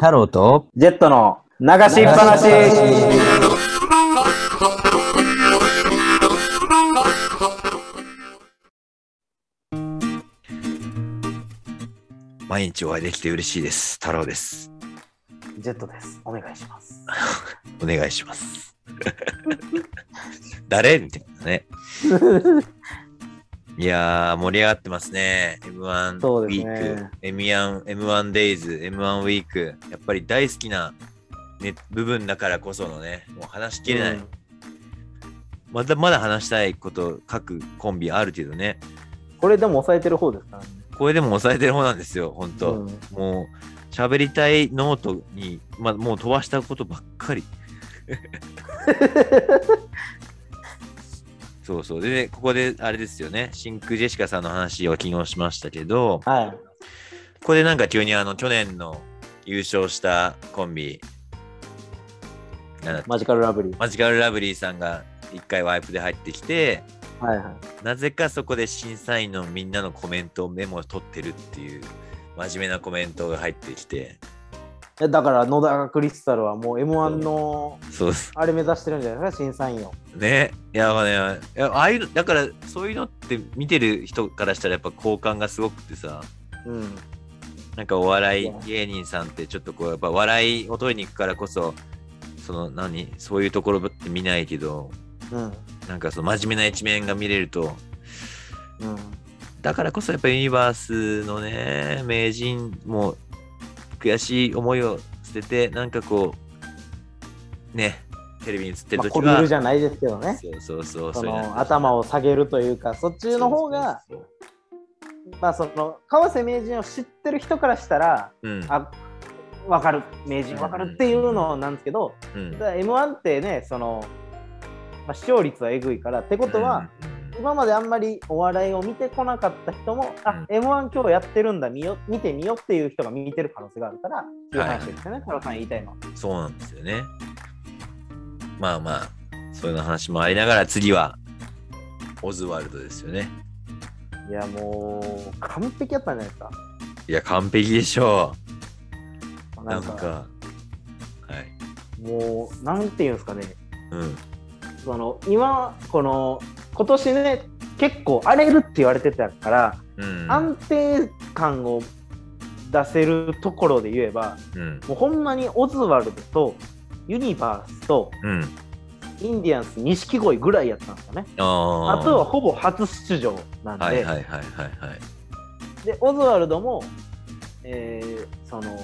太郎とジェットの流しっぱなし。毎日お会いできて嬉しいです。太郎です。ジェットです。お願いします。お願いします。誰？みたいなね。いやー、盛り上がってますね。M1 ウィーク、ね M1、M1 デイズ、M1 ウィーク。やっぱり大好きな、ね、部分だからこそのね、もう話しきれない。うんまだまだ話したいこと、各コンビあるけどね。これでも抑えてる方ですか？らね。これでも抑えてる方なんですよ、本当、うんもう、喋りたいノートに、ま、もう飛ばしたことばっかり。そうそう。で、ね、ここであれですよね、真空ジェシカさんの話を昨日しましたけど、はい。ここでなんか急にあの、去年の優勝したコンビ、マジカルラブリー。マジカルラブリーさんが一回ワイプで入ってきて、はいはい。なぜかそこで審査員のみんなのコメントをメモを取ってるっていう真面目なコメントが入ってきて、えだから野田クリスタルはもう M1 のそうですあれ目指してるんじゃないですか、審査員を。ね。いや、まあね、いやああいうの、だからそういうのって見てる人からしたらやっぱ好感がすごくてさ、うん。なんかお笑い芸人さんってちょっとこう、やっぱ笑いを取りに行くからこそ、その何、そういうところって見ないけど、うん。なんかその真面目な一面が見れると、うん。だからこそやっぱりユニバースのね、名人も悔しい思いを捨てて、なんかこう、ね、テレビに映ってるまあ、時は、こびるじゃないですけどね。そうそうそう、その頭を下げるというか、そっちの方が、そうそうまあその川瀬名人を知ってる人からしたら、そううん、あ分かる、名人分かるっていうのなんですけど、うん、だから M1 ってね、その、まあ、視聴率はえぐいから、ってことは、うん、今まであんまりお笑いを見てこなかった人も、あ、M1 今日やってるんだ、見よ見てみようっていう人が見てる可能性があるから、っていう話ですよね、太郎さん言いたいのは。そうなんですよね。まあまあ、そういうの話もありながら、次は、オズワルドですよね。いや、もう、完璧やったんじゃないですか。いや、完璧でしょう。ななんか、んか、はい。もう、なんていうんですかね、うん。その今、この、今年ね、結構荒れるって言われてたから、うん。安定感を出せるところで言えば、うん。もうほんまにオズワルドとユニバースとうん。インディアンス錦鯉ぐらいやったんですよね。ああとはほぼ初出場なんで、はいはいはいはいはい。でオズワルドも、えーその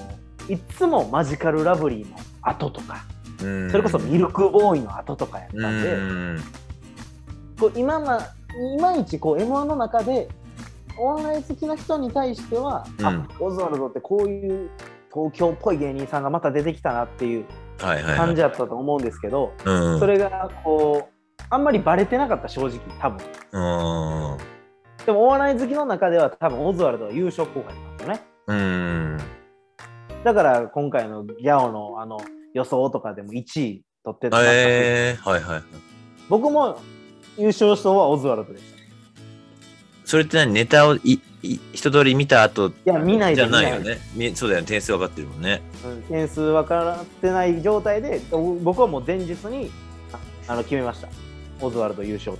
いつもマジカルラブリーの後とか、うんそれこそミルクボーイの後とかやったうんで、ん。こう今まいまいちこう M1 の中でお笑い好きな人に対しては、うんあオズワルドってこういう東京っぽい芸人さんがまた出てきたなっていう。感じだったと思うんですけど、うん。それがこうあんまりバレてなかった正直多分うん。でもお笑い好きの中では多分オズワルドは優勝候補やったねうん。だから今回のギャオのあの予想とかでも1位取ってた、えー、はいはいはい。僕も優勝賞はオズワルドでしたそれって何？ネタをいい一通り見た後いや見ないじでゃないよね。みそうだよね。点数分かってるもんね。うん点数分からってない状態でお僕はもう前日にああの決めましたオズワルド優勝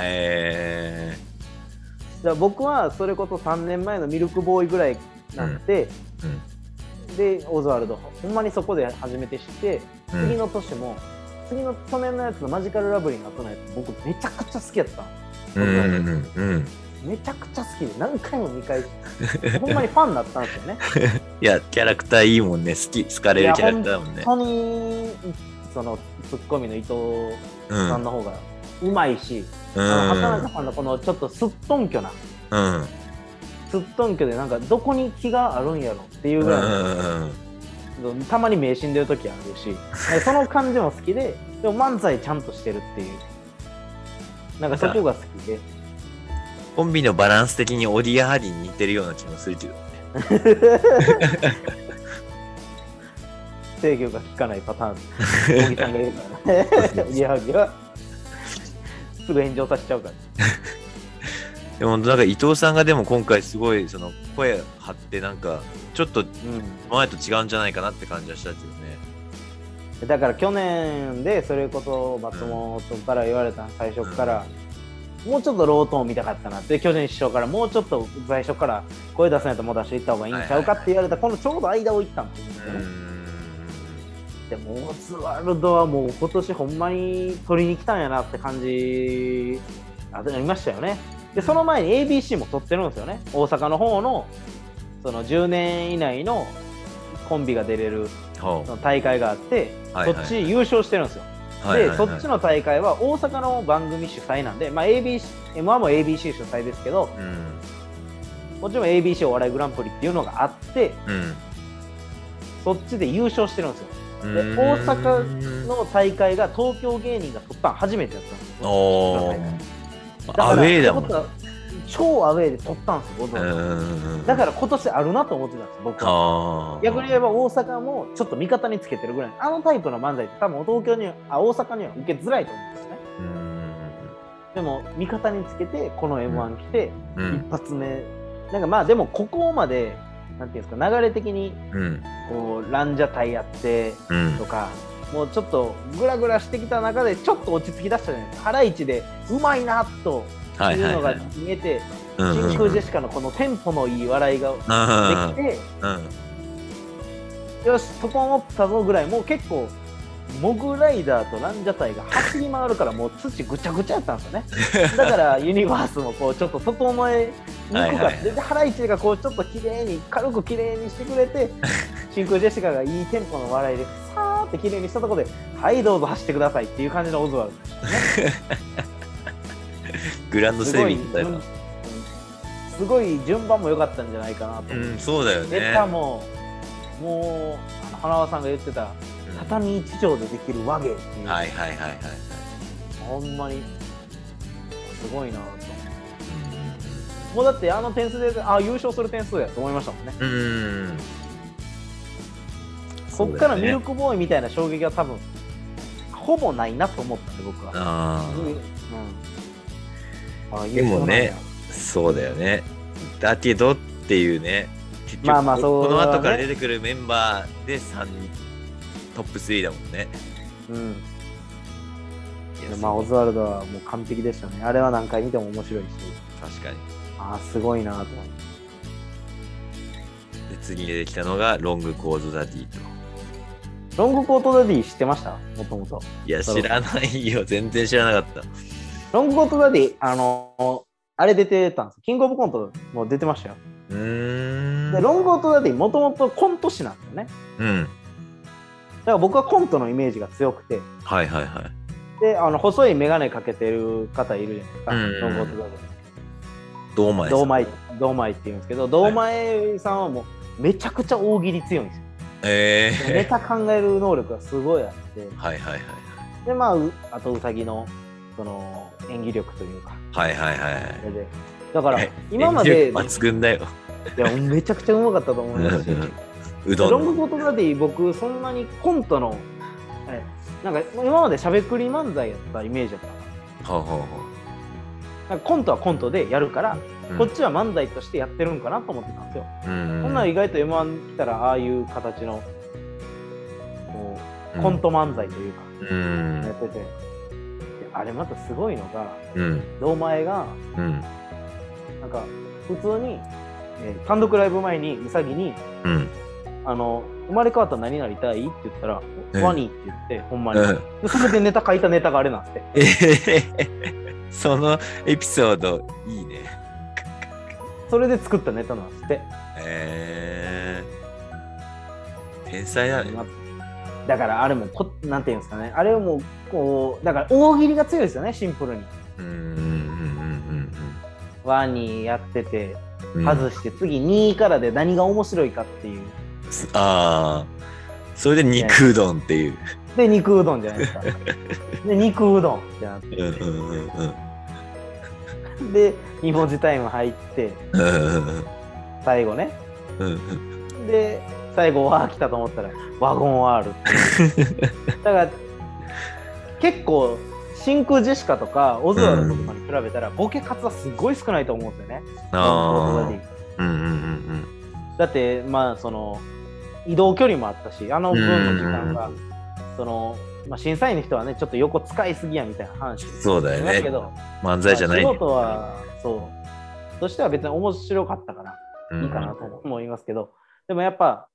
えだから僕はそれこそ3年前のミルクボーイぐらいなんで、ー、うん。でオズワルドほんまにそこで初めて知ってうん次の年も、次の去年のやつのマジカルラブリーの後のやつ僕めちゃくちゃ好きやったうんうんうん。めちゃくちゃ好きで何回も見返してほんまにファンになったんですよね いや、キャラクターいいもんね。好き、好かれるキャラクターだもんね。本当にそのツッコミの伊藤うん。さんの方がうまいし、うん。あの畑中さんのこのちょっとすっとんきょなうん。すっとんきょでなんかどこに気があるんやろっていううん。ぐらい、うん。たまに名死んでる時あるしその感じも好きででも漫才ちゃんとしてるっていう。なんかそこが好きで。コンビのバランス的にオディアハリーに似てるような気もするけどね。制御が効かないパターン。小木さんがいるからね。いやいやすぐ炎上させちゃうからでもなんか伊藤さんがでも今回すごいその声張ってなんかちょっとうん。前と違うんじゃないかなって感じはしたけどね。だから去年でそれこそ松本から言われた最初から、もうちょっとロートーン見たかったなって巨人師匠からもうちょっと最初から声出せないともう出していった方がいいんちゃうかって言われたこのちょうど間を行ったんですよ。ね、でもオズワルドはもう今年ほんまに取りに来たんやなって感じありましたよねでその前に ABC も取ってるんですよね。大阪の方のその10年以内のコンビが出れるほその大会があって、はいはいそっち優勝してるんですよ。うはいはいはい。で、そっちの大会は大阪の番組主催なんで、まあ、ABC、M1 も ABC 主催ですけど、うん。もちろん ABC お笑いグランプリっていうのがあって、うん。そっちで優勝してるんですよ。うん。で、大阪の大会が東京芸人が取ったの初めてだったんですよ。アウェーだもん。超アウェーで取ったんですよ、だから今年あるなと思ってたんです、僕は。逆に言えば大阪もちょっと味方につけてるぐらい。あのタイプの漫才って多分東京にはあ大阪には受けづらいと思うんですよね。うん。でも味方につけてこの m 1来て、うん。一発目。なんかまあでもここまでなんていうんですか流れ的にうん。こうランジャタイやってうん。とかもうちょっとグラグラしてきた中でちょっと落ち着き出したじゃないですか。ハライチでうまいなとはいいうのが見えて真空ジェシカのこのテンポのいい笑いがうんできてうん。よし整ったぞぐらいもう結構モグライダーとランジャタイが走り回るからもう土ぐちゃぐちゃやったんですよね。だからユニバースもこうちょっと整えにくかった、でハライチがこうちょっと綺麗に軽く綺麗にしてくれて 真空ジェシカがいいテンポの笑いでさーって綺麗にしたところではいどうぞ走ってくださいっていう感じのオズワルドで グランドセーすごいビングみたいなうんすごい順番も良かったんじゃないかなと。うんそうだよね。ネタももうあの花輪さんが言ってたうん。畳一畳でできる和芸っていう、はいはいはいはいほんまにすごいなと。もうだってあの点数であ優勝する点数やと思いましたもんね。うんうんこっからミルクボーイみたいな衝撃は多分ほぼないなと思ったんで僕は、あうん。うん、あでもねそうだよね。だけどっていうね結局まあまあそうこの後から出てくるメンバーで3人トップ3だもんね。うん。まあオズワルドはもう完璧でしたね。あれは何回見ても面白いし。確かに。あーすごいなと思って。で次出てきたのがロングコードダディとロングコートダディ知ってました？もともといや知らないよ。全然知らなかった。ロングコートダディあのあれ出てたんですキングオブコントも出てましたよ。うーん。でロングコートダディもともとコント師なんですよね。うん。だから僕はコントのイメージが強くて。はいはいはい。であの細い眼鏡かけてる方いるじゃないですか、うん。ロングコートダディ。堂前さん。堂前堂前って言うんですけど堂前さんはもうめちゃくちゃ大喜利強いんですよえネえタ考える能力がすごいあって。はいはいはいでまあうあとうさぎのその演技力というか。はいはいはいはい。それで。だからえ今まで抜群だよ。いやめちゃくちゃうまかったと思いますし うどんの。ロングコートダディ僕そんなにコントのえなんか今までしゃべくり漫才やったイメージだったほうほうほなんかコントはコントでやるから、うこっちは漫才としてやってるんかなと思ってたんですよ、うんほん。なら意外と m 1来たらああいう形のこうコント漫才というか、うん。やってて。であれまたすごいのがうん。堂前がうん。なんか普通に、えー単独ライブ前にうさぎにうん。あの生まれ変わったら何になりたいって言ったら、うんワニって言ってほんまに、それでネタ書いたネタがあれなんですってそのエピソードいいね。それで作ったネタなんですって。えー、天才だね。だからあれもこなんていうんですかね。あれもこうだから大喜利が強いですよねシンプルに。うんうんうんワニやっててうん。うん外して次2位からで何が面白いかっていう。ああ。それで肉うどんっていう。で肉うどんじゃないですか。で肉うどんってなって。うんうんうんうんで2文字タイム入って最後ね。で最後わー来たと思ったらワゴン R っていうだから結構真空ジェシカとかオズワルドとかに比べたら、ボケ数はすごい少ないと思うんですよね。ああ。うんうんうんだってまあその移動距離もあったしあの分の時間が、その、まあ、審査員の人はねちょっと横使いすぎやみたいな話そうだよね。けど漫才じゃない、まあ、仕事はそう。としては別に面白かったからいいかなと思いますけど、でもやっぱ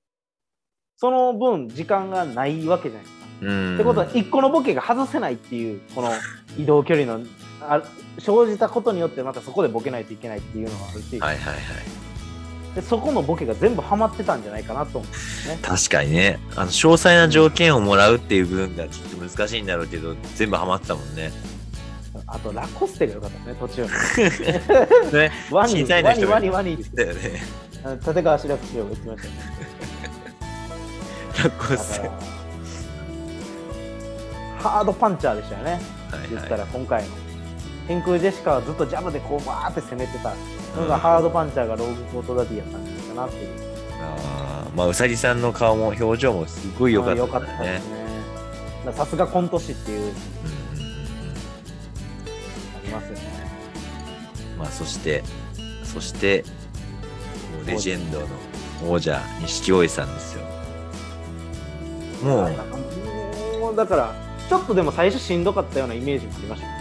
その分時間がないわけじゃないですか。うん、ってことは1個のボケが外せないっていうこの移動距離のあ生じたことによってまたそこでボケないといけないっていうのがあるし、はいはいはい、でそこのボケが全部はまってたんじゃないかなと思うんですね。確かにねあの詳細な条件をもらうっていう部分がちょっと難しいんだろうけど全部はまってたもんね。あとラコステが良かったですね途中に。ね、ワニワニワニワニだよね。立川志らく師匠が言ってましたね。ラコステ。ハードパンチャーでしたよね。はいはい、言ったら今回の。天空ジェシカはずっとジャブでこうバーって攻めてたのが、ハードパンチャーがローグコートダディやったんじゃないかなっていう。あまあうさぎさんの顔も表情もすごい良かった、ですね。さすがコント師っていう、うん、ありますよね。まあそしてそしてレジェンドの王者錦鯉さんですよ。もうもうだからちょっとでも最初しんどかったようなイメージもありました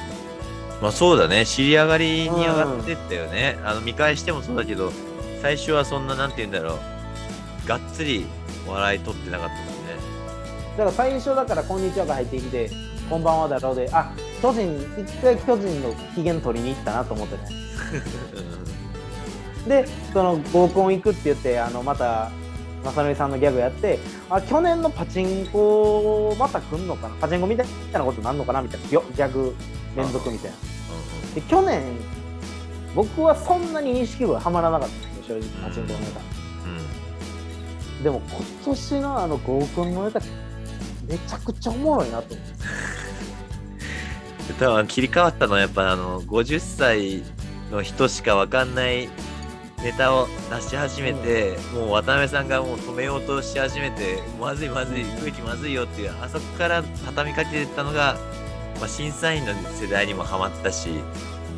まあそうだね、尻上がりに上がってったよね。あの見返してもそうだけど、最初はそんな、なんて言うんだろう、がっつり笑い取ってなかったもんね。だから最初だから、こんにちはが入ってきて、こんばんはだろうで、あ巨人、一回巨人の機嫌取りに行ったなと思ってね。で、その合コン行くって言って、あのまた、正則さんのギャグやって、あ去年のパチンコまた来んのかな、パチンコみたいなことなんのかな？みたいな、ギャグ連続みたいな。で去年僕はそんなに錦鯉ははまらなかったんですよ正直パチンコのネタ、うん、でも今年のあの合コンのネタめちゃくちゃおもろいなと思って。多分切り替わったのはやっぱあの50歳の人しか分かんないネタを出し始めて、うん、もう渡辺さんがもう止めようとし始めてまずいまずい空気まずいよっていうあそこから畳みかけてたのがまあ、審査員の世代にもハマったし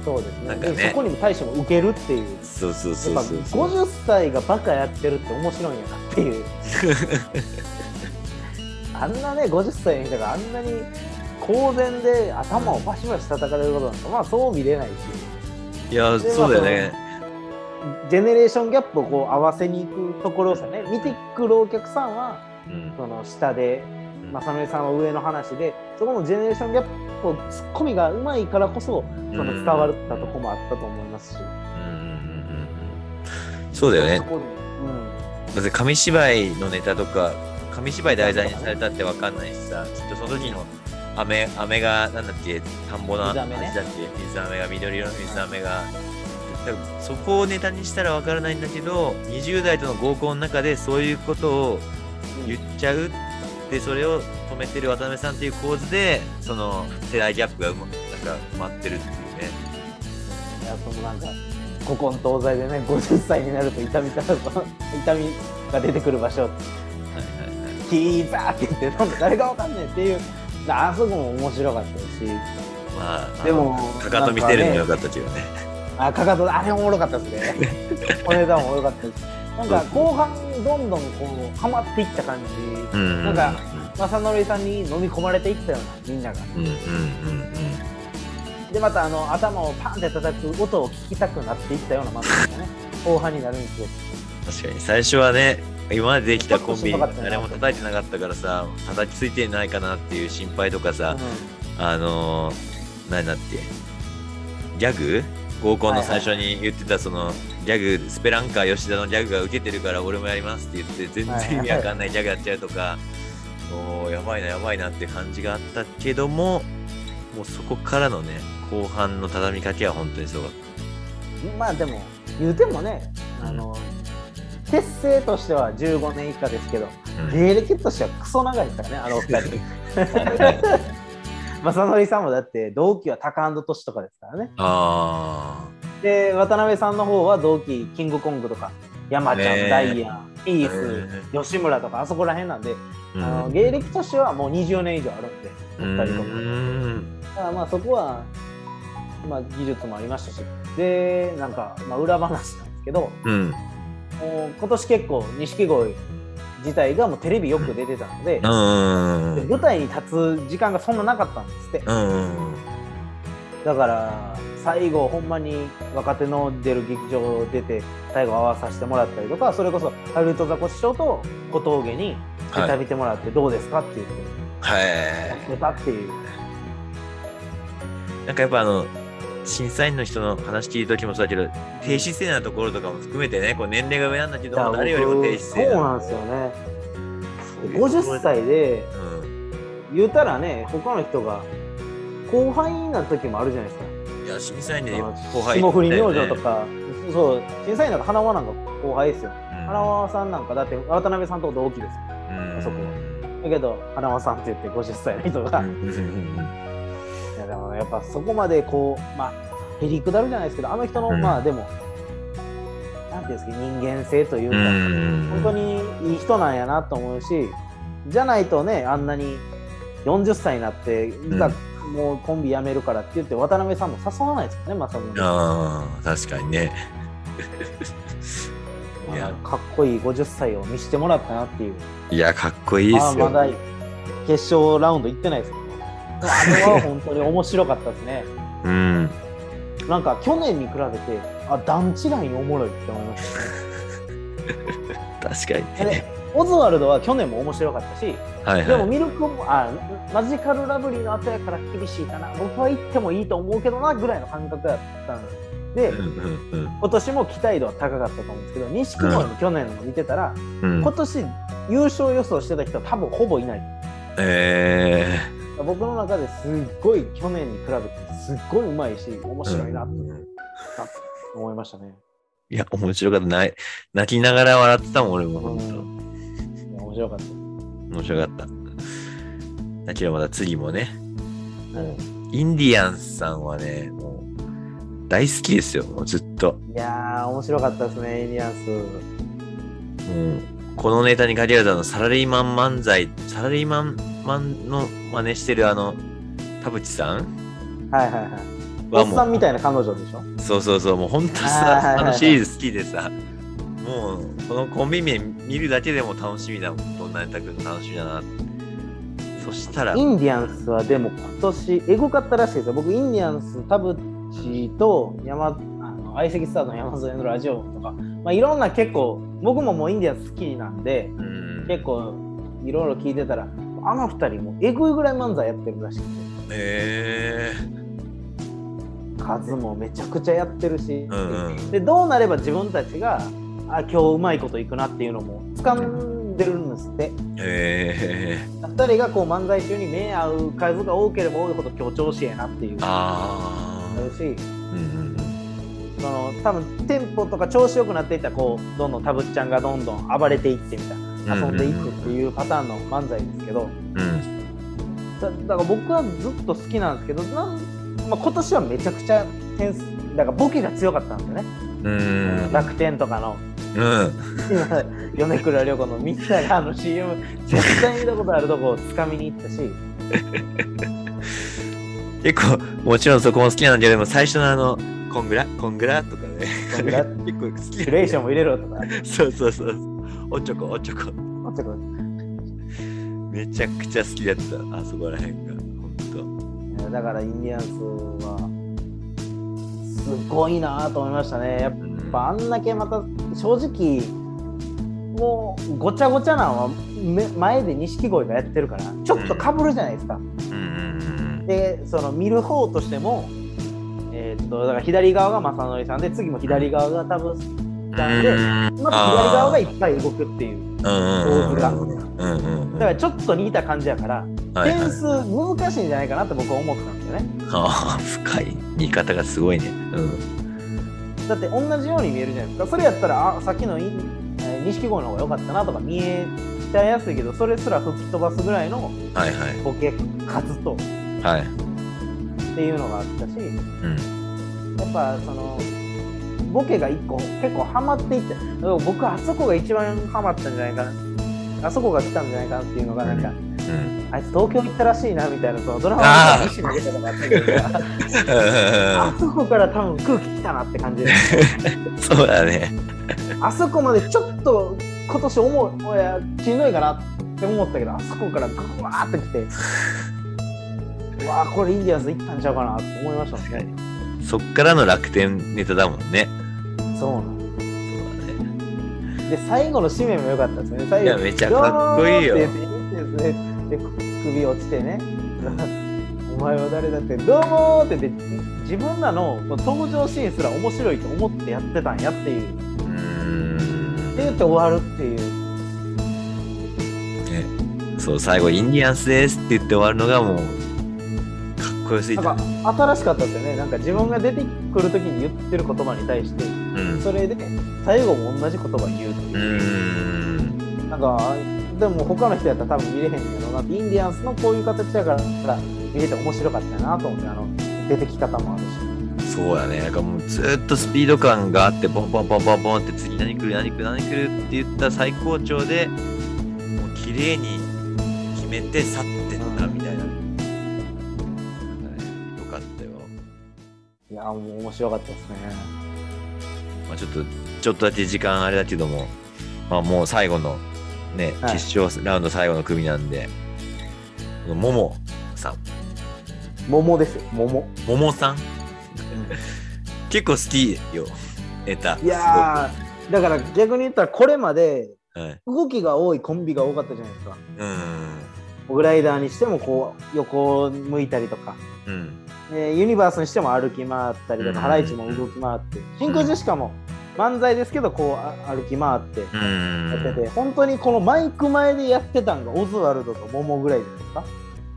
そうですね。なんかね。そこにも対しても受けるっていう。そうそうそうそう50歳がバカやってるって面白いんやなっていう。あんなね50歳の人があんなに公然で頭をバシバシ叩かれることなんかまあそう見れないし。いやそうだよねジェネレーションギャップをこう合わせにいくところさね見てくるお客さんは、うん、その下で正則さんは上の話でそこのジェネレーションギャップツッコミがうまいからこそその伝わったとこもあったと思いますし。そうだよね。うん、紙芝居のネタとか紙芝居題材にされたって分かんないしさきっとその時の飴飴がなんだっけ田んぼの味だっけ水飴が緑色の水飴がそこをネタにしたら分からないんだけど20代との合コンの中でそういうことを言っちゃうでそれを止めてる渡辺さんっていう構図でその世代ギャップがうまなんか埋まってるっていうね。いやそのなんか古今東西でね 50歳になると痛みた痛みが出てくる場所。はいはいはい。キーザーって言ってなんだ誰がわかんねえっていう。あそこも面白かったし。まあでもかかと見てるのもよかったけどねあかかとあれおもろかったですね。お値段もよかったです。なんか後半どんどんこうハマっていった感じ、うん、なんか正則さんに飲み込まれていったようなみんなが。うんうんうんでまたあの頭をパンって叩く音を聞きたくなっていったような漫画がね 後半になるんですよ。確かに。最初はね今までできたコンビ誰も叩いてなかったからさ叩きついてないかなっていう心配とかさ、うん、あのー、何だってギャグ？合コンの最初に言ってたそのギャグスペランカー吉田のギャグが受けてるから俺もやりますって言って全然意味わかんないギャグやっちゃうとか、おやばいなやばいなって感じがあったけどももうそこからのね後半の畳みかけは本当にすごかった。まあでも言うてもねあの、うん、結成としては15年以下ですけど、うん、芸歴としてはクソ長いですからねあのお二人 正則さんもだって同期はタカアンドトシとかですからね。あで渡辺さんの方は同期キングコングとか山ちゃん、ね、ダイアンピース、吉村とかあそこら辺なんで、うん、あの芸歴としてはもう20年以上あるんで2人とも。だからまあそこは、まあ、技術もありましたし。でなんか、まあ、裏話なんですけどうん。もう今年結構錦鯉自体がもうテレビよく出てたので,、うん。で舞台に立つ時間がそんななかったんですってうん。だから最後ほんまに若手の出る劇場出て最後合わさせてもらったりとかそれこそハリウッドザコシショウと小峠にネタ見てもらってどうですかって言ってはい。出たっていう。なんかやっぱあの、審査員の人の話聞いた時もそうだけど、低姿勢なところとかも含めてね、こう年齢が上なんだけども、誰よりも低姿勢そうなんですよね。そういうところ50歳でうん。言うたらね他の人が後輩な時もあるじゃないですか。いや、審査員で後輩霜降り明星とか、そう審査員なんか花輪なんか後輩ですよ。うん花輪さんなんかだって渡辺さんと同期ですよ。うんそこだけど花輪さんって言って50歳の人が、でもやっぱそこまでこうまあへりくだるじゃないですけどあの人の、うんまあでもなんていうんですか人間性といううか。ん本当にいい人なんやなと思うしじゃないとねあんなに40歳になっていざもうコンビ辞めるからって言って渡辺さんも誘わないですよねまさに、ああ、確かにね。いやかっこいい50歳を見せてもらったなっていういや、かっこいいですよ。まあまだ決勝ラウンド行ってないですあれは本当に面白かったですね。うん。なんか去年に比べてあ段違いにおもろいって思いました。ね 確かに。でね。オズワルドは去年も面白かったしはいはい。でもミルクもあマジカルラブリーの後やから厳しいかな。僕は行ってもいいと思うけどなぐらいの感覚だったんでうんうんうん。今年も期待度は高かったと思うんですけど錦鯉の去年の見てたら、うん。今年優勝予想してた人は多分ほぼいない。え僕の中ですっごい去年に比べてすっごいうまいし面ー白いなとうん思いましたね、いや、面白かった。ない泣きながら笑ってたもん、俺も。うん本いや面白かった、当面白かった。だけどまだ次もね、うんインディアンスさんはね、もう大好きですよ、もうずっと。いやー面白かったですねインディアンスもうこのネタに限らずあのサラリーマン漫才、サラリーマンマンの真似してるあの、田淵さん？はいはいはい。おっさんみたいな彼女でしょ？そうそうそう、もう本当さ、はいあのシリーズ好きでさ、もうこのコンビ名見るだけでも楽しみだもん、どんなネタくんの楽しみだな。そしたら、インディアンスはでも今年エゴかったらしいです。よ。僕インディアンス田淵と山あの相席スタートの山添のラジオとか、まあ、いろんな結構僕ももうインディアンス好きなんでうん、結構いろいろ聞いてたらあの二人もエグいぐらい漫才やってるらしくてえ数もめちゃくちゃやってるし、うんうん。でどうなれば自分たちがあ今日うまいこといくなっていうのも掴んでるんですって。ー、えー、2人がこう漫才中に目合う数が多ければ多いほど強調しえなっていう。ああるし。ー、うんうん。その多分テンポとか調子よくなっていったらこうどんどんたぶっちゃんがどんどん暴れていってみたいな遊んでいくっていうパターンの漫才ですけどうん、うん、だだから僕はずっと好きなんですけどなん、まあ、今年はめちゃくちゃ点数だからボケが強かったんですよね、うん、楽天とかの。うん、米倉涼子のみんながあの CM 絶対見たことあるとこをつかみに行ったし。結構、もちろんそこも好きなんだけど、でも最初のあの、コングラ？コングラ？とかね。結構好きレーションも入れろとか。そうそうそう。おちょこ、おちょこ。ちょっとめちゃくちゃ好きだった、あそこらへんが。ほんと。いやだからインディアンスはすごいなと思いましたね。やっうん。ぱあんだけまた正直もうごちゃごちゃなのはめ前で錦鯉がやってるからちょっとかぶるじゃないですか、でその見る方としてもえーっとだから左側が正則さんで次も左側が多分うん。ちゃんでうんまた左側がいっぱい動くっていう構図が。だからちょっと似た感じやからはいはい点数難しいんじゃないかなって僕は思ってたんですよねああ、深い。見方がすごいね。うん。だって同じように見えるじゃないですかそれやったらあさっきの錦鯉の方が良かったなとか見えちゃいやすいけどそれすら吹き飛ばすぐらいのはいはい。ボケ数とはい。っていうのがあったしうん。やっぱそのボケが一個結構ハマっていって僕あそこが一番ハマったんじゃないかな。あそこが来たんじゃないかなっていうのがなんか、うん。あいつ東京行ったらしいなみたいなそのドラマで石投げたのがあったけどさあそこから多分空気来たなって感じでそうだね。あそこまでちょっと今年思ういやしんどいかなって思ったけどあそこからグワーってきて うわーこれインディアンス行ったんちゃうかなって思いましたそっからの楽天ネタだもんね。そうなんそうだね。で最後の締めも良かったですね。最後いやめちゃかっこいいよで首落ちてね。お前は誰だってどうもーって言って自分らの登場シーンすら面白いと思ってやってたんやっていう。って言って終わるっていう。ね、そう、最後、インディアンスですって言って終わるのがもう、こよすぎた。なんか新しかったですよねなんか自分が出てくるときに言ってる言葉に対してうん。それで最後も同じ言葉言うとういう、ーん。なんかでも他の人やったら多分見れへんやろうなインディアンスのこういう形だから見れて面白かったなと思ってあの出てき方もあるしそうやね。なんかもうずーっとスピード感があって、ボンボンボンボンボンって次何来る何来る何来るって言った最高潮で、もう綺麗に決めて去ってったみたいな。いやもう面白かったですねまあちょっと、ちょっとだけ時間あれだけども、まあもう最後のね、はい決勝ラウンド最後の組なんで、ももさん、桃ですよ桃ももさん？結構好きよ、ネタ。いやーだから逆に言ったらこれまで。動きが多いコンビが多かったじゃないですかうん。グライダーにしてもこう横を向いたりとかうん。えーユニバースにしても歩き回ったりとうんか、ハライチも動き回って、真空ジェシカも漫才ですけど、こうあ歩き回ってうん。やってて、本当にこのマイク前でやってたんがオズワルドとモモぐらいじゃないですか。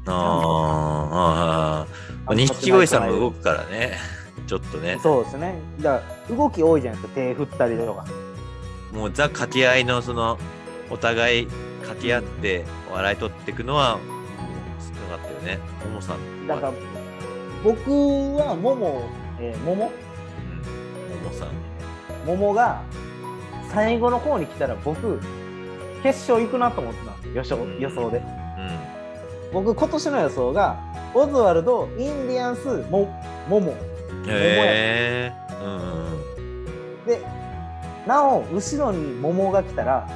あーあ錦鯉さんも動くからね。ちょっとね。そうですね。だから動き多いじゃないですか、手振ったりとか。もうザ掛け合いのその、お互い掛け合って笑い取っていくのは、少なかったよね。ももさん。だから、僕はモモ、えー、モモうん。ももさん。モモが最後の方に来たら僕、決勝行くなと思ってたんですよ、予想予想で。う僕、今年の予想が、オズワルド、インディアンス、モモモ。ん。へえ。うんうんで、なお、後ろに桃が来たら、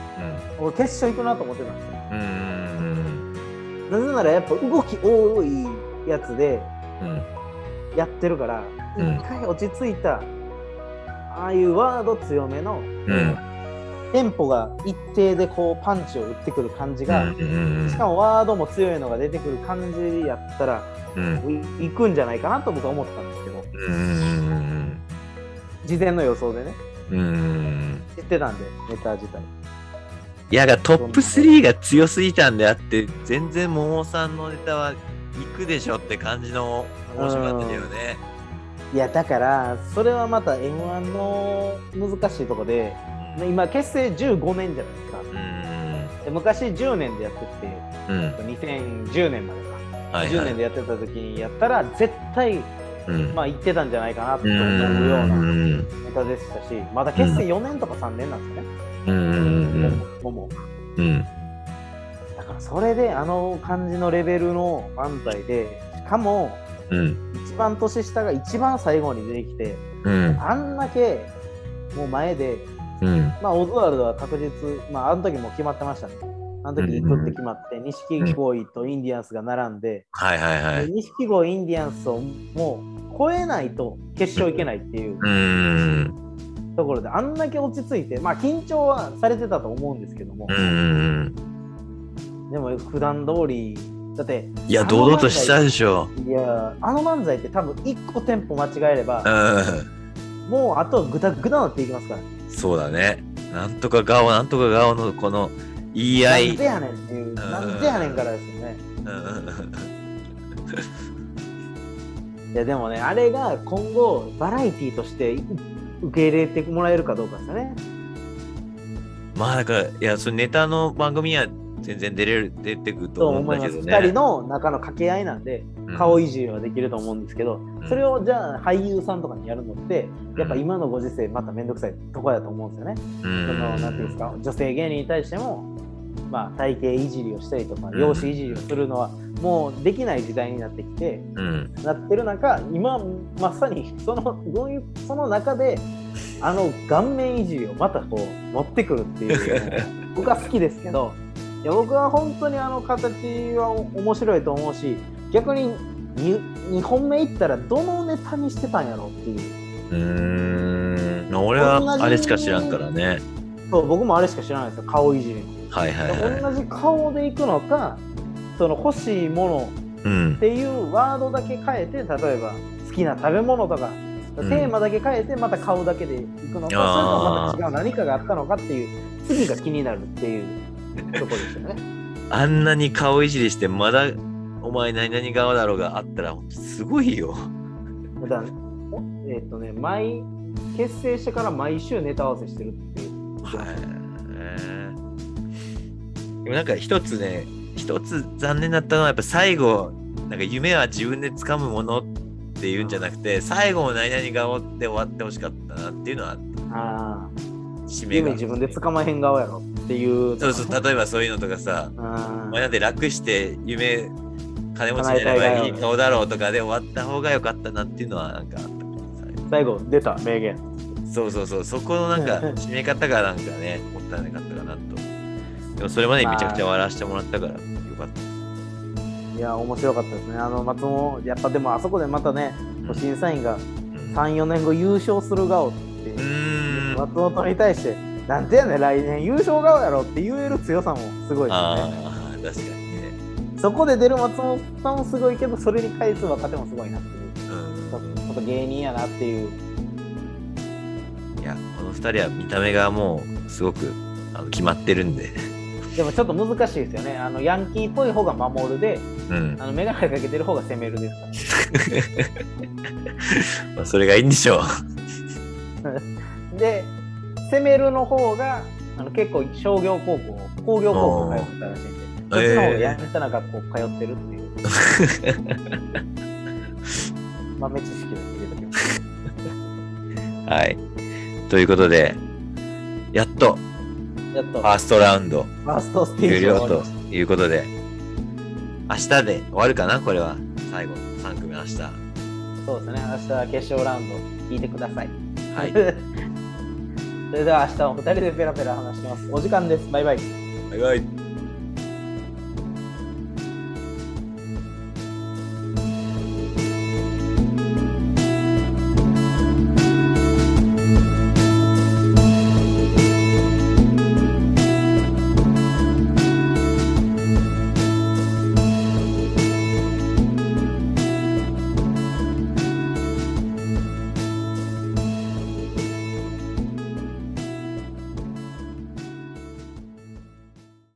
うん。俺決勝行くなと思ってたんですよ。うんうんなぜならやっぱ動き多いやつで。やってるから、うん。一回落ち着いた、ああいうワード強めの、うん。テンポが一定でこうパンチを打ってくる感じが、しかもワードも強いのが出てくる感じやったら、うん。い行くんじゃないかなと僕は思ったんですけど、事前の予想でね、知ってたんで、ネタ自体。いやがトップ3が強すぎたんであって全然桃さんのネタは行くでしょって感じの面白かったよね。いや、だから、それはまた M1 の難しいとこで、今結成15年じゃないですか。うん。で昔10年でやっててうん。2010年までか、10はいはい。年でやってた時にやったら絶対うん。まあ言ってたんじゃないかなとう思うようなネんタでしたしまだ結成4年とか3年なんですよね、うんうんももうんそれであの感じのレベルの漫才でしかもうん。一番年下が一番最後に出てきてうん。あんだけもう前でうん。まあ、オズワルドは確実、まあ、あの時も決まってましたね。あの時行くって決まって、錦鯉とインディアンスが並んで、はいはいはい。錦鯉、インディアンスをもう超えないと決勝行けないっていううん。ところで、あんだけ落ち着いて、まあ緊張はされてたと思うんですけども。う、んでも普段通り、だって、いや堂々としたでしょ。いや、あの漫才って多分1個テンポ間違えればう、んもうあとグタグタなっていきますから。そうだね。なんとか顔なんとか顔のこの言い合いなんで。やねんっていう、なんでやねんからですよね。いやでもね、あれが今後バラエティーとして受け入れてもらえるかどうかですよね。まあだからいやそのネタの番組には全然出れる出てくるとと思うん思います。だけどね。2人の中の掛け合いなんで、顔いじりはできると思うんですけど、それをじゃあ俳優さんとかにやるのって、やっぱ今のご時世まためんどくさいとこやと思うんですよね。うんそのなんていうんですか、女性芸人に対しても、まあ、体型いじりをしたりとか容姿いじりをするのはもうできない時代になってきて、うん。なってる中今まさにそのどういうその中であの顔面いじりをまたこう持ってくるっていう僕は好きですけどいや僕は本当にあの形は面白いと思うし逆に 2, 2本目いったらどのネタにしてたんやろっていう。うーん。俺はあれしか知らんからね。そう僕もあれしか知らないですよ顔いじり。はいはい、はい、同じ顔でいくのかその欲しいものっていうワードだけ変えて、例えば好きな食べ物とか、テーマだけ変えてまた顔だけでいくのか、それともまた違う何かがあったのかっていう次が気になるっていうところですよね。あんなに顔いじりしてまだお前何々側だろうがあったらすごいよ。だえっ、ー、とね毎結成してから毎週ネタ合わせしてるっていう。はい。でもなんか一つね一つ残念だったのはやっぱ最後なんか夢は自分で掴むものっていうんじゃなくて最後も何々顔で終わってほしかったなっていうのはあったあ締めが。自分で掴まへん顔やろっていう。そうそう例えばそういうのとかさ。まあ、なんで楽して夢金持ちになればいい顔だろうとかで終わった方が良かったなっていうのはなんか最後出た名言。そうそうそう。そこのなんか 締め方がなんかねもったいなかったかなと。でもそれまでめちゃくちゃ笑わせてもらったから、かった。いや、面白かったですね。あの松本、やっぱでもあそこでまたね、うん、審査員が3、4年後優勝する顔って、松本に対して、なんてやねん、来年優勝顔やろって言える強さもすごいですね。あ確かにね。そこで出る松本さんもすごいけど、それに返す若手もすごいなっていう。うん、ちょっと芸人やなっていう。いや、この2人は見た目がもうすごくあの決まってるんで。でもちょっと難しいですよね。あのヤンキーっぽい方が守るで、うん、あのかけてる方が攻めるですから。まあそれがいいんでしょう。で、攻めるの方があの結構商業高校、工業高校通ってたらしいんで、そっちの方がやんちゃな学校通ってるっていう。豆知識を入れときます。はい。ということで、やっとやっと。ファーストラウンド。ファーストステージ。終了ということで、明日で終わるかなこれは。最後、3組明日。そうですね。明日は決勝ラウンド、聞いてください。はい。それでは明日も2人でペラペラ話します。お時間です。バイバイ。バイバイ。